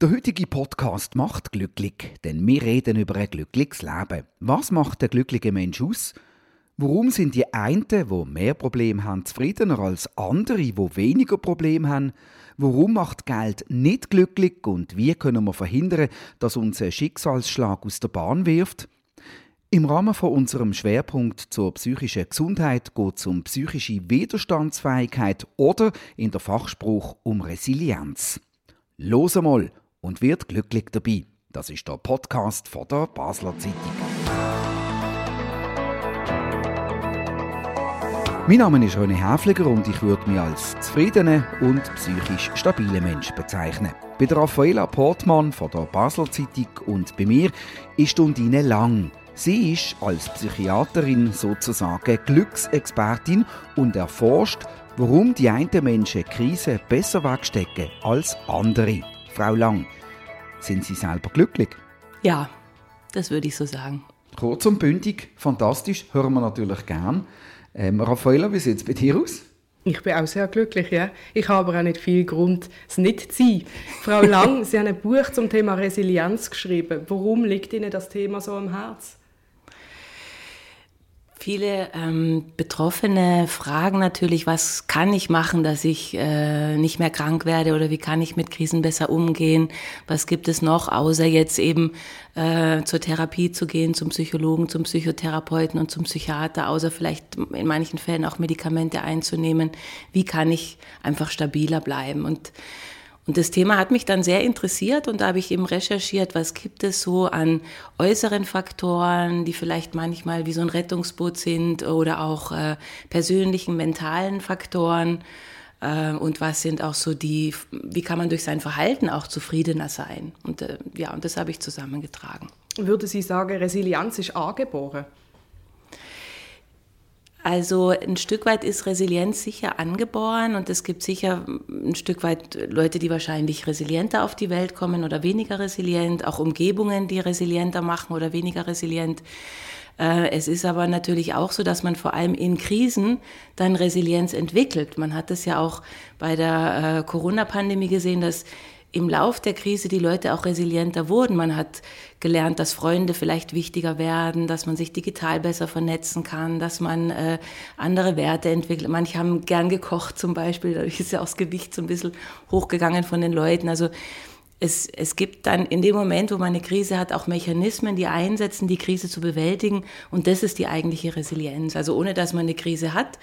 Der heutige Podcast macht glücklich, denn wir reden über ein glückliches Leben. Was macht der glückliche Mensch aus? Warum sind die einen, die mehr Probleme haben, zufriedener als andere, die weniger Probleme haben? Warum macht Geld nicht glücklich und wie können wir verhindern, dass uns ein Schicksalsschlag aus der Bahn wirft? Im Rahmen von unserem Schwerpunkt zur psychischen Gesundheit geht es um psychische Widerstandsfähigkeit oder in der Fachspruch um Resilienz. Los einmal und wird glücklich dabei. Das ist der Podcast von der Basler Zeitung. Mein Name ist René Häfliger und ich würde mich als zufriedenen und psychisch stabilen Mensch bezeichnen. Bei der Raffaella Portmann von der Basler Zeitung und bei mir ist Undine Lang. Sie ist als Psychiaterin sozusagen Glücksexpertin und erforscht, warum die einen Menschen Krisen besser wegstecken als andere. Frau Lang, sind Sie selber glücklich? Ja, das würde ich so sagen. Kurz und bündig, fantastisch, hören wir natürlich gern. Ähm, Raffaella, wie sieht es bei dir aus? Ich bin auch sehr glücklich, ja. Ich habe aber auch nicht viel Grund, es nicht zu sein. Frau Lang, Sie haben ein Buch zum Thema Resilienz geschrieben. Warum liegt Ihnen das Thema so am Herzen? Viele ähm, Betroffene fragen natürlich, was kann ich machen, dass ich äh, nicht mehr krank werde oder wie kann ich mit Krisen besser umgehen? Was gibt es noch, außer jetzt eben äh, zur Therapie zu gehen, zum Psychologen, zum Psychotherapeuten und zum Psychiater, außer vielleicht in manchen Fällen auch Medikamente einzunehmen? Wie kann ich einfach stabiler bleiben? Und und das Thema hat mich dann sehr interessiert und da habe ich eben recherchiert, was gibt es so an äußeren Faktoren, die vielleicht manchmal wie so ein Rettungsboot sind oder auch äh, persönlichen, mentalen Faktoren. Äh, und was sind auch so die, wie kann man durch sein Verhalten auch zufriedener sein? Und äh, ja, und das habe ich zusammengetragen. Würde Sie sagen, Resilienz ist angeboren? Also ein Stück weit ist Resilienz sicher angeboren und es gibt sicher ein Stück weit Leute, die wahrscheinlich resilienter auf die Welt kommen oder weniger resilient, auch Umgebungen, die resilienter machen oder weniger resilient. Äh, es ist aber natürlich auch so, dass man vor allem in Krisen dann Resilienz entwickelt. Man hat es ja auch bei der äh, Corona-Pandemie gesehen, dass im Lauf der Krise die Leute auch resilienter wurden. Man hat gelernt, dass Freunde vielleicht wichtiger werden, dass man sich digital besser vernetzen kann, dass man äh, andere Werte entwickelt. Manche haben gern gekocht zum Beispiel, dadurch ist ja auch das Gewicht so ein bisschen hochgegangen von den Leuten. Also es, es gibt dann in dem Moment, wo man eine Krise hat, auch Mechanismen, die einsetzen, die Krise zu bewältigen. Und das ist die eigentliche Resilienz. Also ohne dass man eine Krise hat,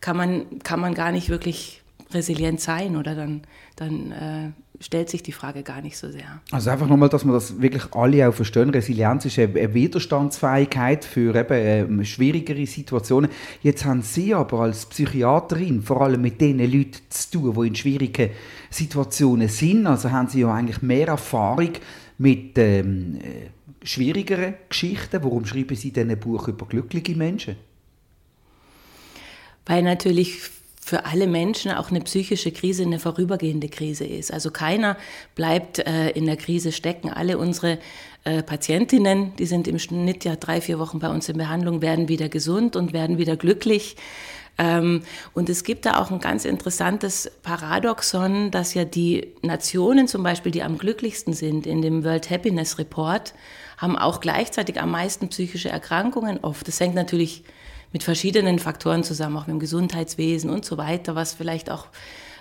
kann man, kann man gar nicht wirklich resilient sein oder dann, dann äh, stellt sich die Frage gar nicht so sehr. Also einfach nochmal, dass wir das wirklich alle auch verstehen. Resilienz ist eine Widerstandsfähigkeit für eben äh, schwierigere Situationen. Jetzt haben Sie aber als Psychiaterin vor allem mit den Leuten zu tun, die in schwierigen Situationen sind. Also haben Sie ja eigentlich mehr Erfahrung mit ähm, äh, schwierigeren Geschichten. Warum schreiben Sie denn ein Buch über glückliche Menschen? Weil natürlich für alle Menschen auch eine psychische Krise eine vorübergehende Krise ist. Also keiner bleibt äh, in der Krise stecken. Alle unsere äh, Patientinnen, die sind im Schnitt ja drei, vier Wochen bei uns in Behandlung, werden wieder gesund und werden wieder glücklich. Ähm, und es gibt da auch ein ganz interessantes Paradoxon, dass ja die Nationen zum Beispiel, die am glücklichsten sind in dem World Happiness Report, haben auch gleichzeitig am meisten psychische Erkrankungen oft. Das hängt natürlich mit verschiedenen Faktoren zusammen, auch mit dem Gesundheitswesen und so weiter, was vielleicht auch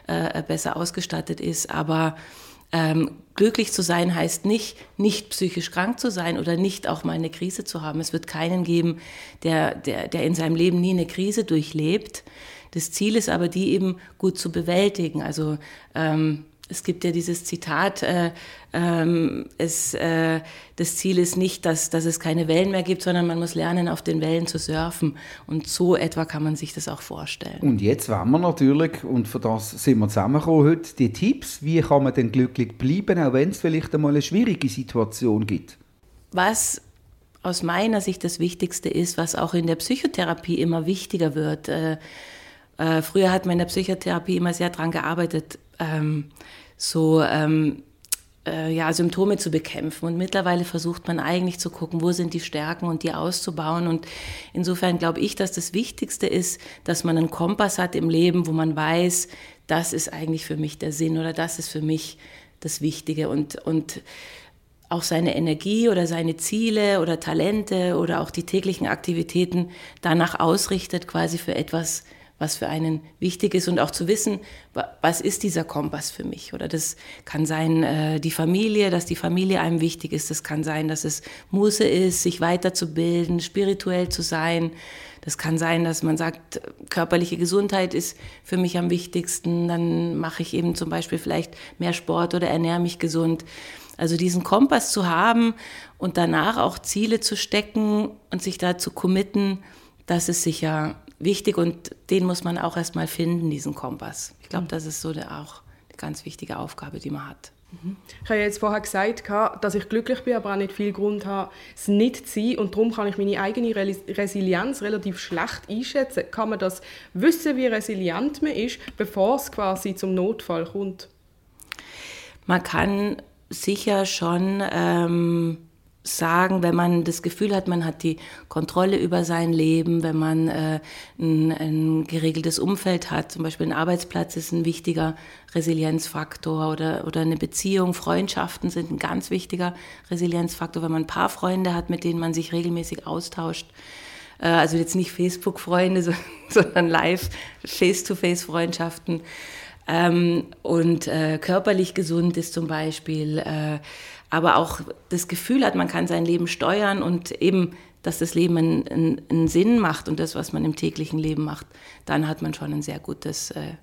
äh, besser ausgestattet ist. Aber ähm, glücklich zu sein heißt nicht, nicht psychisch krank zu sein oder nicht auch mal eine Krise zu haben. Es wird keinen geben, der, der, der in seinem Leben nie eine Krise durchlebt. Das Ziel ist aber, die eben gut zu bewältigen. Also ähm, es gibt ja dieses Zitat, äh, ähm, es, äh, das Ziel ist nicht, dass, dass es keine Wellen mehr gibt, sondern man muss lernen, auf den Wellen zu surfen. Und so etwa kann man sich das auch vorstellen. Und jetzt wollen wir natürlich, und für das sind wir zusammengekommen heute, die Tipps, wie kann man denn glücklich bleiben, auch wenn es vielleicht einmal eine schwierige Situation gibt. Was aus meiner Sicht das Wichtigste ist, was auch in der Psychotherapie immer wichtiger wird. Äh, äh, früher hat man in der Psychotherapie immer sehr daran gearbeitet, ähm, so ähm, äh, ja, Symptome zu bekämpfen. Und mittlerweile versucht man eigentlich zu gucken, wo sind die Stärken und die auszubauen. Und insofern glaube ich, dass das Wichtigste ist, dass man einen Kompass hat im Leben, wo man weiß, das ist eigentlich für mich der Sinn oder das ist für mich das Wichtige und, und auch seine Energie oder seine Ziele oder Talente oder auch die täglichen Aktivitäten danach ausrichtet, quasi für etwas, was für einen wichtig ist und auch zu wissen, was ist dieser Kompass für mich. Oder das kann sein äh, die Familie, dass die Familie einem wichtig ist. Das kann sein, dass es Muße ist, sich weiterzubilden, spirituell zu sein. Das kann sein, dass man sagt, körperliche Gesundheit ist für mich am wichtigsten. Dann mache ich eben zum Beispiel vielleicht mehr Sport oder ernähre mich gesund. Also diesen Kompass zu haben und danach auch Ziele zu stecken und sich da zu committen, das ist sicher wichtig und den muss man auch erstmal finden, diesen Kompass. Ich glaube, das ist so der, auch eine ganz wichtige Aufgabe, die man hat. Ich habe jetzt vorher gesagt, dass ich glücklich bin, aber auch nicht viel Grund habe, es nicht zu sein. Und darum kann ich meine eigene Resilienz relativ schlecht einschätzen. Kann man das wissen, wie resilient man ist, bevor es quasi zum Notfall kommt? Man kann sicher schon ähm, sagen, wenn man das Gefühl hat, man hat die Kontrolle über sein Leben, wenn man äh, ein, ein, geregeltes Umfeld hat, zum Beispiel ein Arbeitsplatz ist ein wichtiger Resilienzfaktor oder, oder eine Beziehung, Freundschaften sind ein ganz wichtiger Resilienzfaktor, wenn man ein paar Freunde hat, mit denen man sich regelmäßig austauscht. Äh, also jetzt nicht Facebook-Freunde, sondern live, Face-to-Face-Freundschaften ähm, und äh, körperlich gesund ist zum Beispiel, äh, aber auch das Gefühl hat, man kann sein Leben steuern und eben, dass das Leben einen, einen, einen Sinn macht und das, was man im täglichen Leben macht, dann hat man schon ein sehr gutes äh,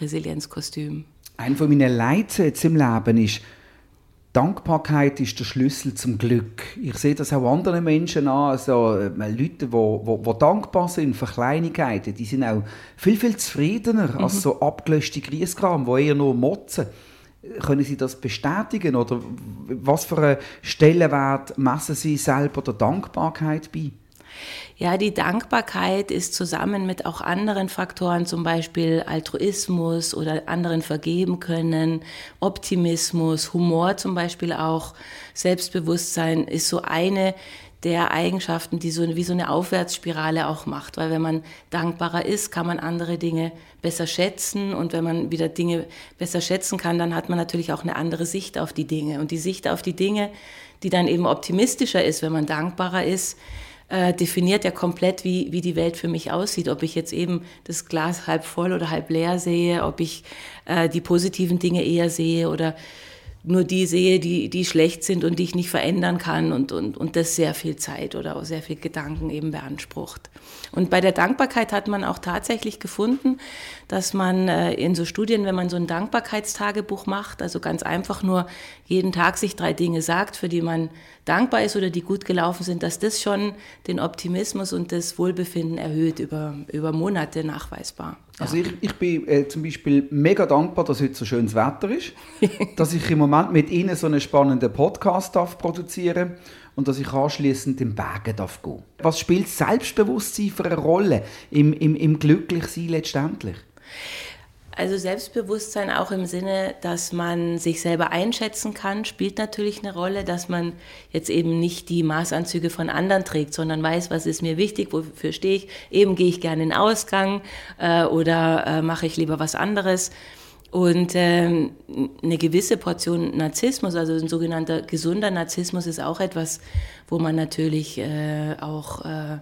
Resilienzkostüm. Ein von meinen Leitsätzen im Leben ist, Dankbarkeit ist der Schlüssel zum Glück. Ich sehe das auch anderen Menschen an, also äh, Leute, die dankbar sind für Kleinigkeiten, die sind auch viel, viel zufriedener mhm. als so abgelöschte Grießkram, die eher nur motzen. Können Sie das bestätigen oder was für einen Stellenwert messen Sie selber der Dankbarkeit bei? Ja, die Dankbarkeit ist zusammen mit auch anderen Faktoren, zum Beispiel Altruismus oder anderen vergeben können, Optimismus, Humor zum Beispiel auch, Selbstbewusstsein ist so eine der Eigenschaften, die so wie so eine Aufwärtsspirale auch macht. Weil wenn man dankbarer ist, kann man andere Dinge besser schätzen. Und wenn man wieder Dinge besser schätzen kann, dann hat man natürlich auch eine andere Sicht auf die Dinge. Und die Sicht auf die Dinge, die dann eben optimistischer ist, wenn man dankbarer ist, äh, definiert ja komplett, wie, wie die Welt für mich aussieht. Ob ich jetzt eben das Glas halb voll oder halb leer sehe, ob ich äh, die positiven Dinge eher sehe oder nur die sehe, die, die schlecht sind und die ich nicht verändern kann und, und, und das sehr viel Zeit oder auch sehr viel Gedanken eben beansprucht. Und bei der Dankbarkeit hat man auch tatsächlich gefunden, dass man äh, in so Studien, wenn man so ein Dankbarkeitstagebuch macht, also ganz einfach nur jeden Tag sich drei Dinge sagt, für die man dankbar ist oder die gut gelaufen sind, dass das schon den Optimismus und das Wohlbefinden erhöht über, über Monate nachweisbar. Also ich, ich bin äh, zum Beispiel mega dankbar, dass heute so schönes Wetter ist, dass ich im Moment mit Ihnen so einen spannenden Podcast darf produzieren und dass ich anschließend im Bergen darf gehen. Was spielt Selbstbewusstsein für eine Rolle im, im, im Glücklichsein letztendlich? Also Selbstbewusstsein auch im Sinne, dass man sich selber einschätzen kann, spielt natürlich eine Rolle, dass man jetzt eben nicht die Maßanzüge von anderen trägt, sondern weiß, was ist mir wichtig, wofür stehe ich. Eben gehe ich gerne in Ausgang äh, oder äh, mache ich lieber was anderes. Und ähm, eine gewisse Portion Narzissmus, also ein sogenannter gesunder Narzissmus, ist auch etwas, wo man natürlich äh, auch äh, äh,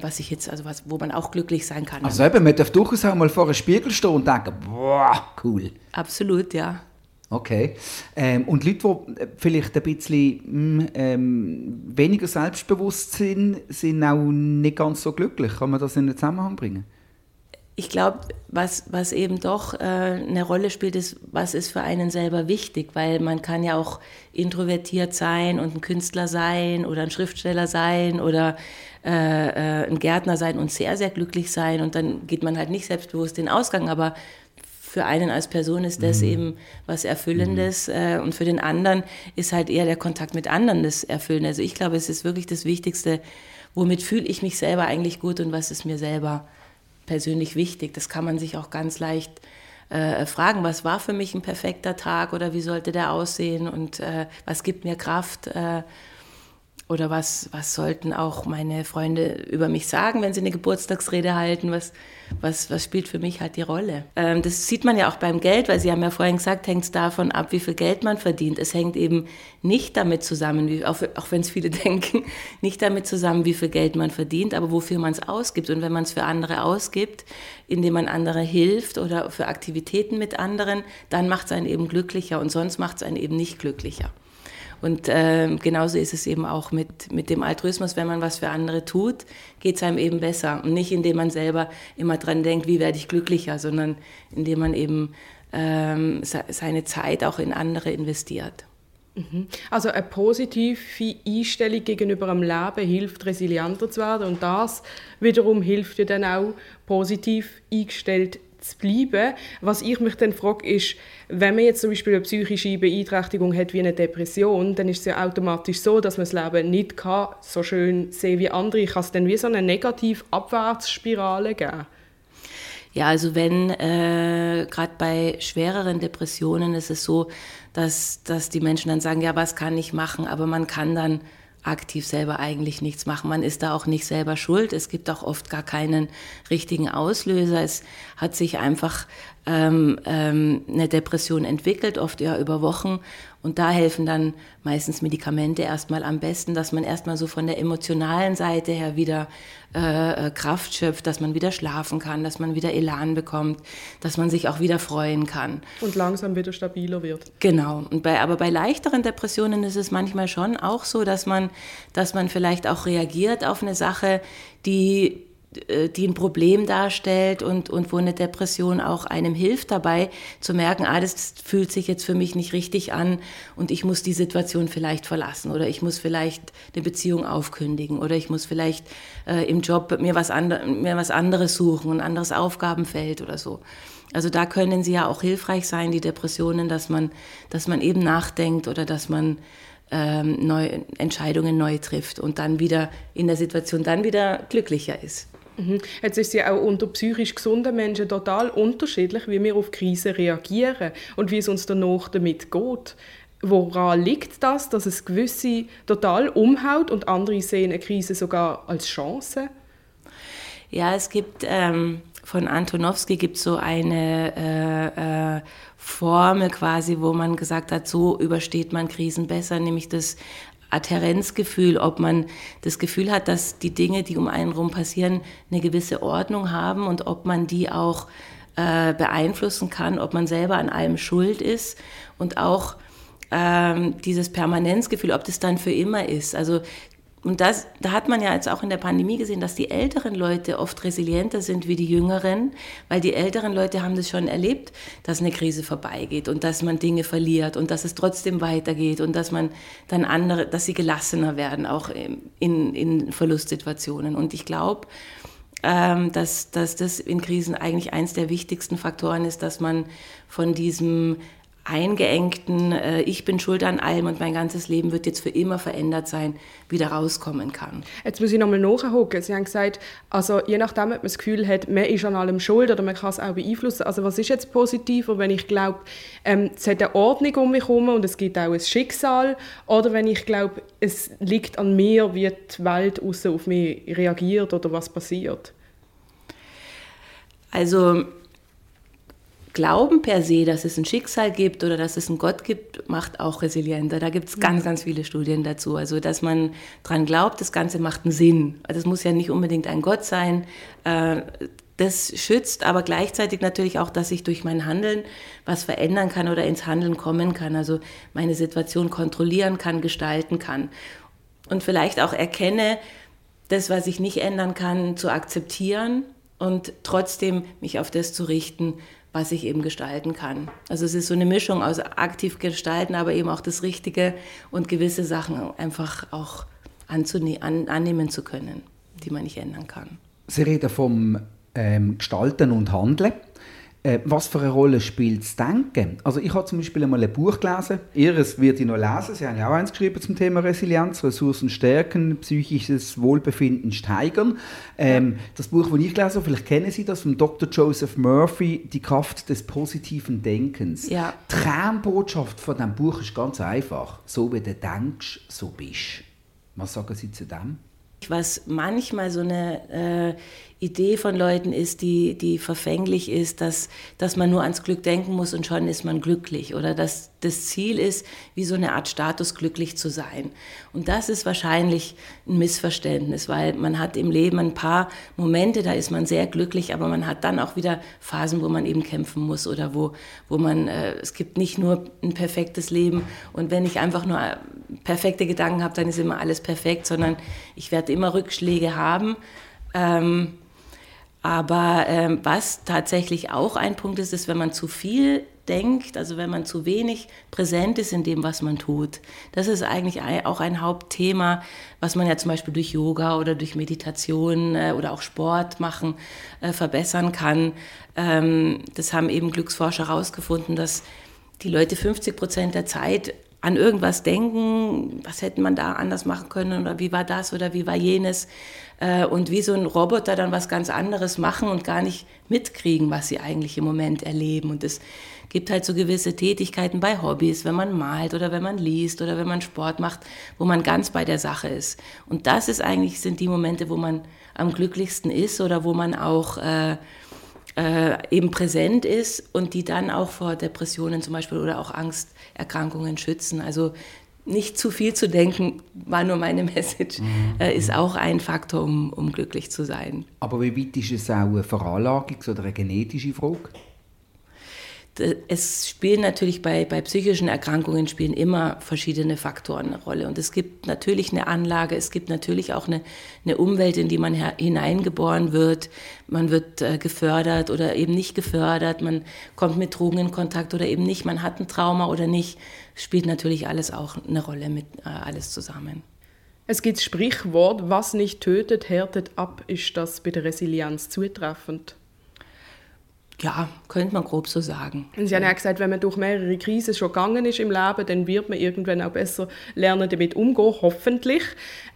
was ich jetzt, also was, wo man auch glücklich sein kann. Also eben, man darf durchaus auch mal vor einem Spiegel stehen und denken, boah, cool. Absolut, ja. Okay. Ähm, und Leute, die vielleicht ein bisschen hm, ähm, weniger selbstbewusst sind, sind auch nicht ganz so glücklich. Kann man das in den Zusammenhang bringen? ich glaube, was, was eben doch äh, eine Rolle spielt, ist, was ist für einen selber wichtig, weil man kann ja auch introvertiert sein und ein Künstler sein oder ein Schriftsteller sein oder äh, äh, ein Gärtner sein und sehr, sehr glücklich sein und dann geht man halt nicht selbstbewusst den Ausgang, aber für einen als Person ist das mhm. eben was Erfüllendes mhm. äh, und für den anderen ist halt eher der Kontakt mit anderen das Erfüllende. Also ich glaube, es ist wirklich das Wichtigste, womit fühle ich mich selber eigentlich gut und was ist mir selber persönlich wichtig. Das kann man sich auch ganz leicht äh, fragen, was war für mich ein perfekter Tag oder wie sollte der aussehen und äh, was gibt mir Kraft. Oder was, was sollten auch meine Freunde über mich sagen, wenn sie eine Geburtstagsrede halten? Was, was, was spielt für mich halt die Rolle? Ähm, das sieht man ja auch beim Geld, weil Sie haben ja vorhin gesagt, hängt es davon ab, wie viel Geld man verdient. Es hängt eben nicht damit zusammen, wie, auch, auch wenn es viele denken, nicht damit zusammen, wie viel Geld man verdient, aber wofür man es ausgibt. Und wenn man es für andere ausgibt, indem man andere hilft oder für Aktivitäten mit anderen, dann macht es einen eben glücklicher und sonst macht es einen eben nicht glücklicher. Und äh, genauso ist es eben auch mit, mit dem Altruismus, wenn man was für andere tut, geht es einem eben besser. Und nicht indem man selber immer dran denkt, wie werde ich glücklicher, sondern indem man eben ähm, seine Zeit auch in andere investiert. Mhm. Also eine positive Einstellung gegenüber dem Leben hilft, resilienter zu werden und das wiederum hilft dir dann auch, positiv eingestellt zu bleiben. Was ich mich dann frage, ist, wenn man jetzt zum Beispiel eine psychische Beeinträchtigung hat wie eine Depression, dann ist es ja automatisch so, dass man das Leben nicht kann, so schön sehen wie andere. Kann es dann wie so eine negative Abwärtsspirale geben? Ja, also wenn äh, gerade bei schwereren Depressionen ist es so, dass, dass die Menschen dann sagen, ja, was kann ich machen? Aber man kann dann aktiv selber eigentlich nichts machen. Man ist da auch nicht selber schuld. Es gibt auch oft gar keinen richtigen Auslöser. Es hat sich einfach ähm, ähm, eine Depression entwickelt, oft ja über Wochen. Und da helfen dann meistens Medikamente erstmal am besten, dass man erstmal so von der emotionalen Seite her wieder äh, äh, Kraft schöpft, dass man wieder schlafen kann, dass man wieder Elan bekommt, dass man sich auch wieder freuen kann. Und langsam wieder stabiler wird. Genau. Und bei, aber bei leichteren Depressionen ist es manchmal schon auch so, dass man, dass man vielleicht auch reagiert auf eine Sache, die die ein Problem darstellt und, und wo eine Depression auch einem hilft dabei zu merken, ah, das fühlt sich jetzt für mich nicht richtig an und ich muss die Situation vielleicht verlassen oder ich muss vielleicht eine Beziehung aufkündigen oder ich muss vielleicht äh, im Job mir was, mir was anderes suchen, ein anderes Aufgabenfeld oder so. Also da können sie ja auch hilfreich sein, die Depressionen, dass man, dass man eben nachdenkt oder dass man ähm, neu, Entscheidungen neu trifft und dann wieder in der Situation dann wieder glücklicher ist. Jetzt ist es ja auch unter psychisch gesunden Menschen total unterschiedlich, wie wir auf Krisen reagieren und wie es uns danach damit geht. Woran liegt das, dass es gewisse total umhaut und andere sehen eine Krise sogar als Chance? Ja, es gibt ähm, von Antonowski gibt so eine äh, äh, Formel quasi, wo man gesagt hat, so übersteht man Krisen besser, nämlich das Adherenzgefühl, ob man das Gefühl hat, dass die Dinge, die um einen herum passieren, eine gewisse Ordnung haben und ob man die auch äh, beeinflussen kann, ob man selber an allem schuld ist und auch ähm, dieses Permanenzgefühl, ob das dann für immer ist. Also und das, da hat man ja jetzt auch in der Pandemie gesehen, dass die älteren Leute oft resilienter sind wie die jüngeren, weil die älteren Leute haben das schon erlebt, dass eine Krise vorbeigeht und dass man Dinge verliert und dass es trotzdem weitergeht und dass man dann andere, dass sie gelassener werden, auch in, in Verlustsituationen. Und ich glaube, ähm, dass, dass das in Krisen eigentlich eins der wichtigsten Faktoren ist, dass man von diesem eingeengten, äh, ich bin schuld an allem und mein ganzes Leben wird jetzt für immer verändert sein, wieder rauskommen kann. Jetzt muss ich nochmal nachhaken. Sie haben gesagt, also je nachdem, ob man das Gefühl hat, man ist an allem schuld oder man kann es auch beeinflussen. Also was ist jetzt positiver, wenn ich glaube, ähm, es hat eine Ordnung um mich herum und es gibt auch ein Schicksal oder wenn ich glaube, es liegt an mir, wie die Welt außen auf mich reagiert oder was passiert? Also Glauben per se, dass es ein Schicksal gibt oder dass es einen Gott gibt, macht auch resilienter. Da gibt es ganz, ganz viele Studien dazu. Also, dass man daran glaubt, das Ganze macht einen Sinn. Also, es muss ja nicht unbedingt ein Gott sein. Äh, das schützt aber gleichzeitig natürlich auch, dass ich durch mein Handeln was verändern kann oder ins Handeln kommen kann. Also, meine Situation kontrollieren kann, gestalten kann. Und vielleicht auch erkenne, das, was ich nicht ändern kann, zu akzeptieren und trotzdem mich auf das zu richten, was ich eben gestalten kann. Also es ist so eine Mischung aus aktiv gestalten, aber eben auch das Richtige und gewisse Sachen einfach auch an, annehmen zu können, die man nicht ändern kann. Sie reden vom ähm, Gestalten und Handeln. Äh, was für eine Rolle spielt das Denken? Also ich habe zum Beispiel einmal ein Buch gelesen, Ihres wird ich noch lesen, Sie haben ja auch eins geschrieben zum Thema Resilienz, Ressourcen stärken, psychisches Wohlbefinden steigern. Ähm, das Buch, das ich gelesen habe, vielleicht kennen Sie das, von Dr. Joseph Murphy, Die Kraft des positiven Denkens. Ja. Die Kernbotschaft von diesem Buch ist ganz einfach, so wie du denkst, so bist Was sagen Sie zu dem? Was manchmal so eine äh, Idee von Leuten ist, die, die verfänglich ist, dass, dass man nur ans Glück denken muss und schon ist man glücklich. Oder dass das Ziel ist, wie so eine Art Status glücklich zu sein. Und das ist wahrscheinlich ein Missverständnis, weil man hat im Leben ein paar Momente, da ist man sehr glücklich, aber man hat dann auch wieder Phasen, wo man eben kämpfen muss oder wo, wo man, äh, es gibt nicht nur ein perfektes Leben. Und wenn ich einfach nur perfekte Gedanken habe, dann ist immer alles perfekt, sondern ich werde immer Rückschläge haben. Ähm, aber ähm, was tatsächlich auch ein Punkt ist, ist, wenn man zu viel denkt, also wenn man zu wenig präsent ist in dem, was man tut. Das ist eigentlich auch ein Hauptthema, was man ja zum Beispiel durch Yoga oder durch Meditation äh, oder auch Sport machen äh, verbessern kann. Ähm, das haben eben Glücksforscher herausgefunden, dass die Leute 50 Prozent der Zeit an irgendwas denken, was hätte man da anders machen können oder wie war das oder wie war jenes äh, und wie so ein Roboter dann was ganz anderes machen und gar nicht mitkriegen, was sie eigentlich im Moment erleben. Und es gibt halt so gewisse Tätigkeiten bei Hobbys, wenn man malt oder wenn man liest oder wenn man Sport macht, wo man ganz bei der Sache ist. Und das ist eigentlich, sind die Momente, wo man am glücklichsten ist oder wo man auch äh, äh, eben präsent ist und die dann auch vor Depressionen zum Beispiel oder auch Angsterkrankungen schützen. Also nicht zu viel zu denken, war nur meine Message, mhm. äh, ist auch ein Faktor, um, um glücklich zu sein. Aber wie weit ist es auch eine Veranlagungs- oder eine genetische Frage? Es spielen natürlich bei, bei psychischen Erkrankungen spielen immer verschiedene Faktoren eine Rolle. Und es gibt natürlich eine Anlage, es gibt natürlich auch eine, eine Umwelt, in die man hineingeboren wird. Man wird äh, gefördert oder eben nicht gefördert. Man kommt mit Drogen in Kontakt oder eben nicht. Man hat ein Trauma oder nicht. Spielt natürlich alles auch eine Rolle mit äh, alles zusammen. Es gibt das Sprichwort, was nicht tötet, härtet ab. Ist das bei der Resilienz zutreffend? Ja, könnte man grob so sagen. Und Sie haben ja gesagt, wenn man durch mehrere Krisen schon gegangen ist im Leben, dann wird man irgendwann auch besser lernen, damit umzugehen, hoffentlich.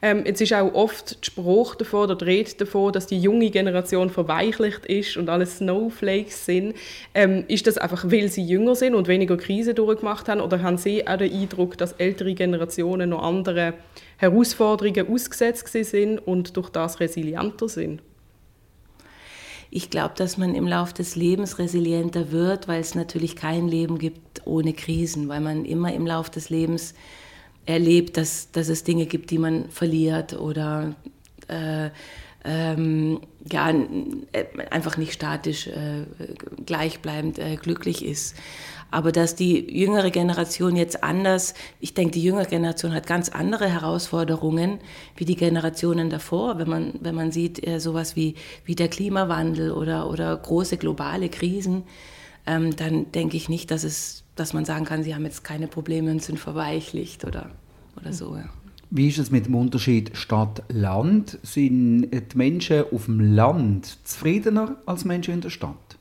Ähm, jetzt ist auch oft der Spruch davon oder die Rede davon, dass die junge Generation verweichlicht ist und alle Snowflakes sind. Ähm, ist das einfach, weil sie jünger sind und weniger Krisen durchgemacht haben? Oder haben Sie auch den Eindruck, dass ältere Generationen noch andere Herausforderungen ausgesetzt sind und durch das resilienter sind? Ich glaube, dass man im Laufe des Lebens resilienter wird, weil es natürlich kein Leben gibt ohne Krisen, weil man immer im Laufe des Lebens erlebt, dass, dass es Dinge gibt, die man verliert oder äh, ähm, ja, äh, einfach nicht statisch äh, gleichbleibend äh, glücklich ist. Aber dass die jüngere Generation jetzt anders, ich denke, die jüngere Generation hat ganz andere Herausforderungen wie die Generationen davor, wenn man, wenn man sieht, äh, sowas wie, wie der Klimawandel oder, oder große globale Krisen, ähm, dann denke ich nicht, dass, es, dass man sagen kann, sie haben jetzt keine Probleme und sind verweichlicht oder, oder so. Ja. Wie ist es mit dem Unterschied Stadt-Land? Sind die Menschen auf dem Land zufriedener als Menschen in der Stadt?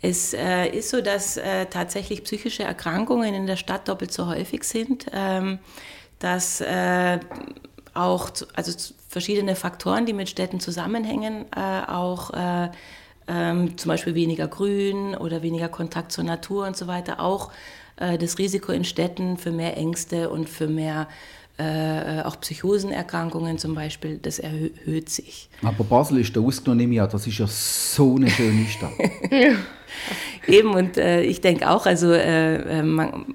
Es äh, ist so, dass äh, tatsächlich psychische Erkrankungen in der Stadt doppelt so häufig sind, ähm, dass äh, auch also verschiedene Faktoren, die mit Städten zusammenhängen, äh, auch äh, ähm, zum Beispiel weniger Grün oder weniger Kontakt zur Natur und so weiter, auch äh, das Risiko in Städten für mehr Ängste und für mehr äh, auch Psychosenerkrankungen zum Beispiel, das erhöht sich. Aber Basel ist da ausgenommen, ja, das ist ja so eine schöne Stadt. Eben, und äh, ich denke auch, also äh, äh, man,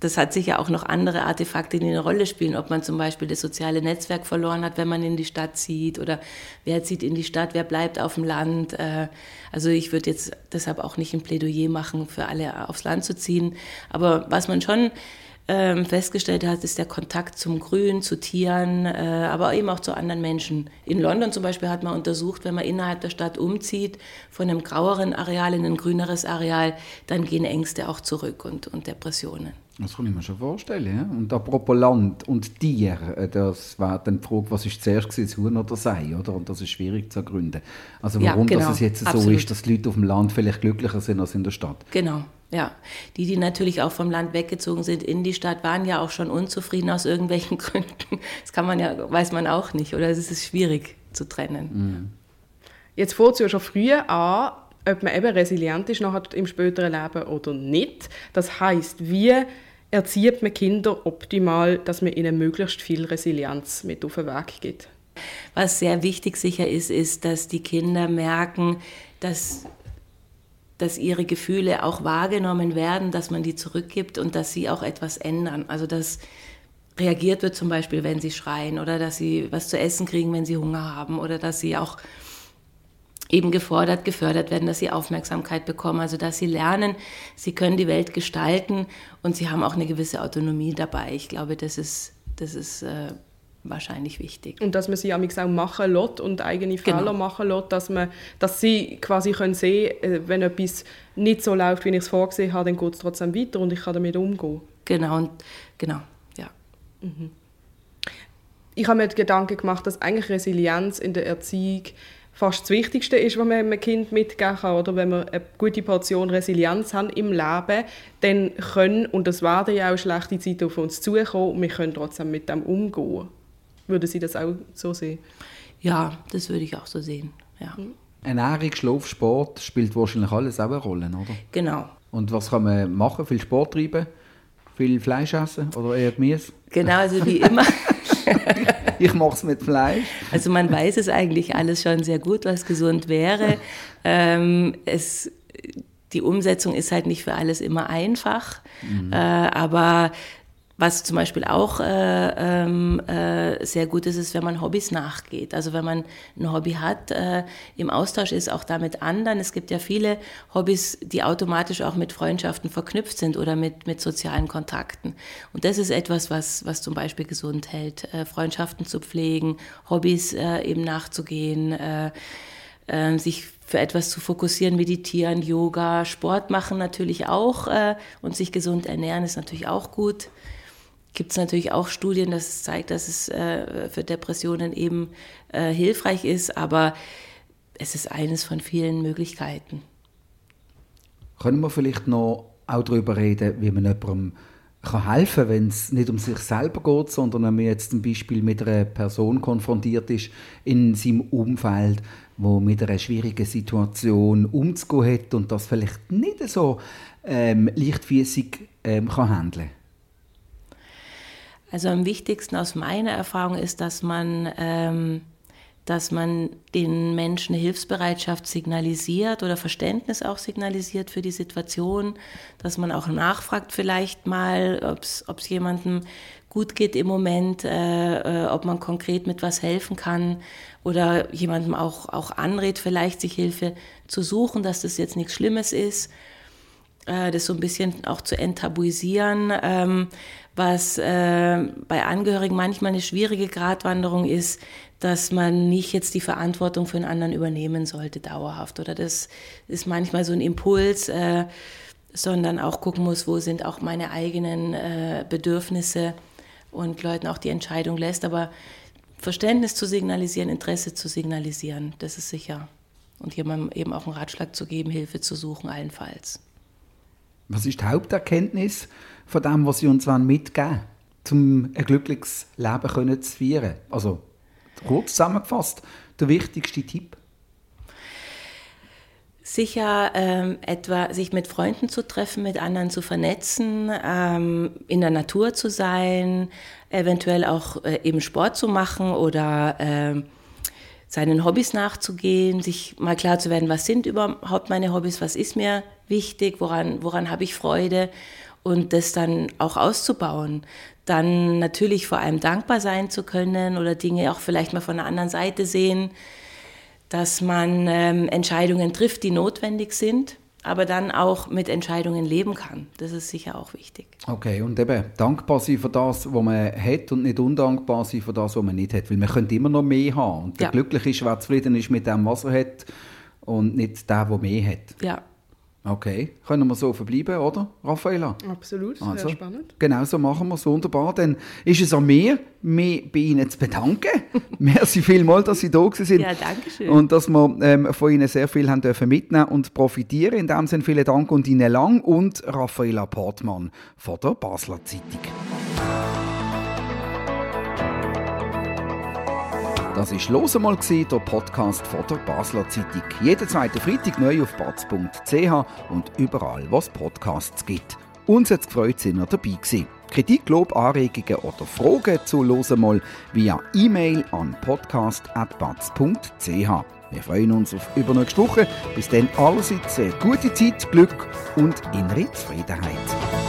das hat sicher auch noch andere Artefakte, die eine Rolle spielen, ob man zum Beispiel das soziale Netzwerk verloren hat, wenn man in die Stadt zieht oder wer zieht in die Stadt, wer bleibt auf dem Land. Äh, also ich würde jetzt deshalb auch nicht ein Plädoyer machen, für alle aufs Land zu ziehen. Aber was man schon ähm, festgestellt hat, ist der Kontakt zum Grün, zu Tieren, äh, aber eben auch zu anderen Menschen. In London zum Beispiel hat man untersucht, wenn man innerhalb der Stadt umzieht, von einem graueren Areal in ein grüneres Areal, dann gehen Ängste auch zurück und, und Depressionen. Das kann ich mir schon vorstellen. Ja? Und apropos Land und Tier, äh, das war dann die Frage, was ist zuerst gewesen, Huhn oder Sei, oder? Und das ist schwierig zu ergründen. Also warum ja, genau. dass es jetzt Absolut. so ist, dass die Leute auf dem Land vielleicht glücklicher sind als in der Stadt. Genau, ja, die, die natürlich auch vom Land weggezogen sind in die Stadt, waren ja auch schon unzufrieden aus irgendwelchen Gründen. Das kann man ja, weiß man auch nicht, oder es ist schwierig zu trennen. Mhm. Jetzt fängt es ja schon früher an, ob man eben resilient ist nachher im späteren Leben oder nicht. Das heißt, wie erzieht man Kinder optimal, dass man ihnen möglichst viel Resilienz mit auf den Weg gibt? Was sehr wichtig sicher ist, ist, dass die Kinder merken, dass, dass ihre Gefühle auch wahrgenommen werden, dass man die zurückgibt und dass sie auch etwas ändern. Also dass reagiert wird zum Beispiel, wenn sie schreien oder dass sie was zu essen kriegen, wenn sie Hunger haben oder dass sie auch eben gefordert, gefördert werden, dass sie Aufmerksamkeit bekommen, also dass sie lernen, sie können die Welt gestalten und sie haben auch eine gewisse Autonomie dabei. Ich glaube, das ist, das ist äh, wahrscheinlich wichtig. Und dass man sie auch machen lässt und eigene Fehler genau. machen lässt, dass, man, dass sie quasi können sehen äh, wenn etwas nicht so läuft, wie ich es vorgesehen habe, dann geht es trotzdem weiter und ich kann damit umgehen. Genau, genau, ja. Mhm. Ich habe mir Gedanken gemacht, dass eigentlich Resilienz in der Erziehung fast das Wichtigste ist, was man einem Kind mitgeben kann. Oder wenn wir eine gute Portion Resilienz haben im Leben, dann können, und das werden ja auch schlechte Zeiten auf uns zukommen, und wir können trotzdem mit dem umgehen. Würden Sie das auch so sehen? Ja, das würde ich auch so sehen. Ja. Mhm. Ernährung, Schlaf, Sport spielt wahrscheinlich alles auch eine Rolle, oder? Genau. Und was kann man machen? Viel Sport treiben? Viel Fleisch essen oder eher Gemüse? Genau, also wie immer. ich mache es mit Fleisch. Also man weiß es eigentlich alles schon sehr gut, was gesund wäre. Ähm, es, die Umsetzung ist halt nicht für alles immer einfach, mhm. äh, aber was zum Beispiel auch äh, ähm, äh, sehr gut ist, ist, wenn man Hobbys nachgeht. Also wenn man ein Hobby hat, äh, im Austausch ist auch da mit anderen. Es gibt ja viele Hobbys, die automatisch auch mit Freundschaften verknüpft sind oder mit, mit sozialen Kontakten. Und das ist etwas, was, was zum Beispiel gesund hält. Äh, Freundschaften zu pflegen, Hobbys äh, eben nachzugehen, äh, äh, sich für etwas zu fokussieren, meditieren, Yoga, Sport machen natürlich auch äh, und sich gesund ernähren ist natürlich auch gut gibt es natürlich auch Studien, dass es zeigt, dass es äh, für Depressionen eben äh, hilfreich ist, aber es ist eines von vielen Möglichkeiten. Können wir vielleicht noch auch darüber reden, wie man jemandem kann helfen kann, wenn es nicht um sich selber geht, sondern wenn man jetzt zum Beispiel mit einer Person konfrontiert ist in seinem Umfeld, wo mit einer schwierigen Situation umzugehen hat und das vielleicht nicht so ähm, leichtfüßig ähm, kann handeln also am wichtigsten aus meiner Erfahrung ist, dass man, ähm, dass man den Menschen Hilfsbereitschaft signalisiert oder Verständnis auch signalisiert für die Situation, dass man auch nachfragt vielleicht mal, ob es jemandem gut geht im Moment, äh, äh, ob man konkret mit was helfen kann oder jemandem auch, auch anrät, vielleicht sich Hilfe zu suchen, dass das jetzt nichts Schlimmes ist das so ein bisschen auch zu enttabuisieren, ähm, was äh, bei Angehörigen manchmal eine schwierige Gratwanderung ist, dass man nicht jetzt die Verantwortung für einen anderen übernehmen sollte dauerhaft. Oder das ist manchmal so ein Impuls, äh, sondern auch gucken muss, wo sind auch meine eigenen äh, Bedürfnisse und Leuten auch die Entscheidung lässt. Aber Verständnis zu signalisieren, Interesse zu signalisieren, das ist sicher. Und jemandem eben auch einen Ratschlag zu geben, Hilfe zu suchen, allenfalls. Was ist die Haupterkenntnis von dem, was Sie uns mitgeben um ein glückliches Leben zu führen? Also kurz zusammengefasst, der wichtigste Tipp? Sicher ähm, etwa sich mit Freunden zu treffen, mit anderen zu vernetzen, ähm, in der Natur zu sein, eventuell auch äh, eben Sport zu machen oder äh, seinen Hobbys nachzugehen, sich mal klar zu werden, was sind überhaupt meine Hobbys, was ist mir wichtig, woran, woran habe ich Freude und das dann auch auszubauen. Dann natürlich vor allem dankbar sein zu können oder Dinge auch vielleicht mal von der anderen Seite sehen, dass man ähm, Entscheidungen trifft, die notwendig sind aber dann auch mit Entscheidungen leben kann. Das ist sicher auch wichtig. Okay, und eben dankbar sein für das, was man hat und nicht undankbar sein für das, was man nicht hat. Weil man könnte immer noch mehr haben. Und der ja. glücklich ist, wer zufrieden ist mit dem, was er hat und nicht der, der mehr hat. Ja, Okay, können wir so verbleiben, oder, Raffaella? Absolut, sehr also, spannend. Genau so machen wir es, wunderbar. Dann ist es an mir, mich bei Ihnen zu bedanken. Merci vielmals, dass Sie da sind. Ja, danke schön. Und dass wir ähm, von Ihnen sehr viel haben dürfen mitnehmen und profitieren. In dem Sinne vielen Dank und Ihnen lang und Raffaella Portmann von der Basler Zeitung. Das war «Los einmal», der Podcast von der Basler Zeitung. Jeden zweiten Freitag neu auf batz.ch und überall, was Podcasts gibt. Uns hat es gefreut, sind ihr dabei gewesen. Kritik, Lob, Anregungen oder Fragen zu «Hören mal» via E-Mail an podcast.batz.ch. Wir freuen uns auf übernächste Woche. Bis dann allerseits eine gute Zeit, Glück und innere Zufriedenheit.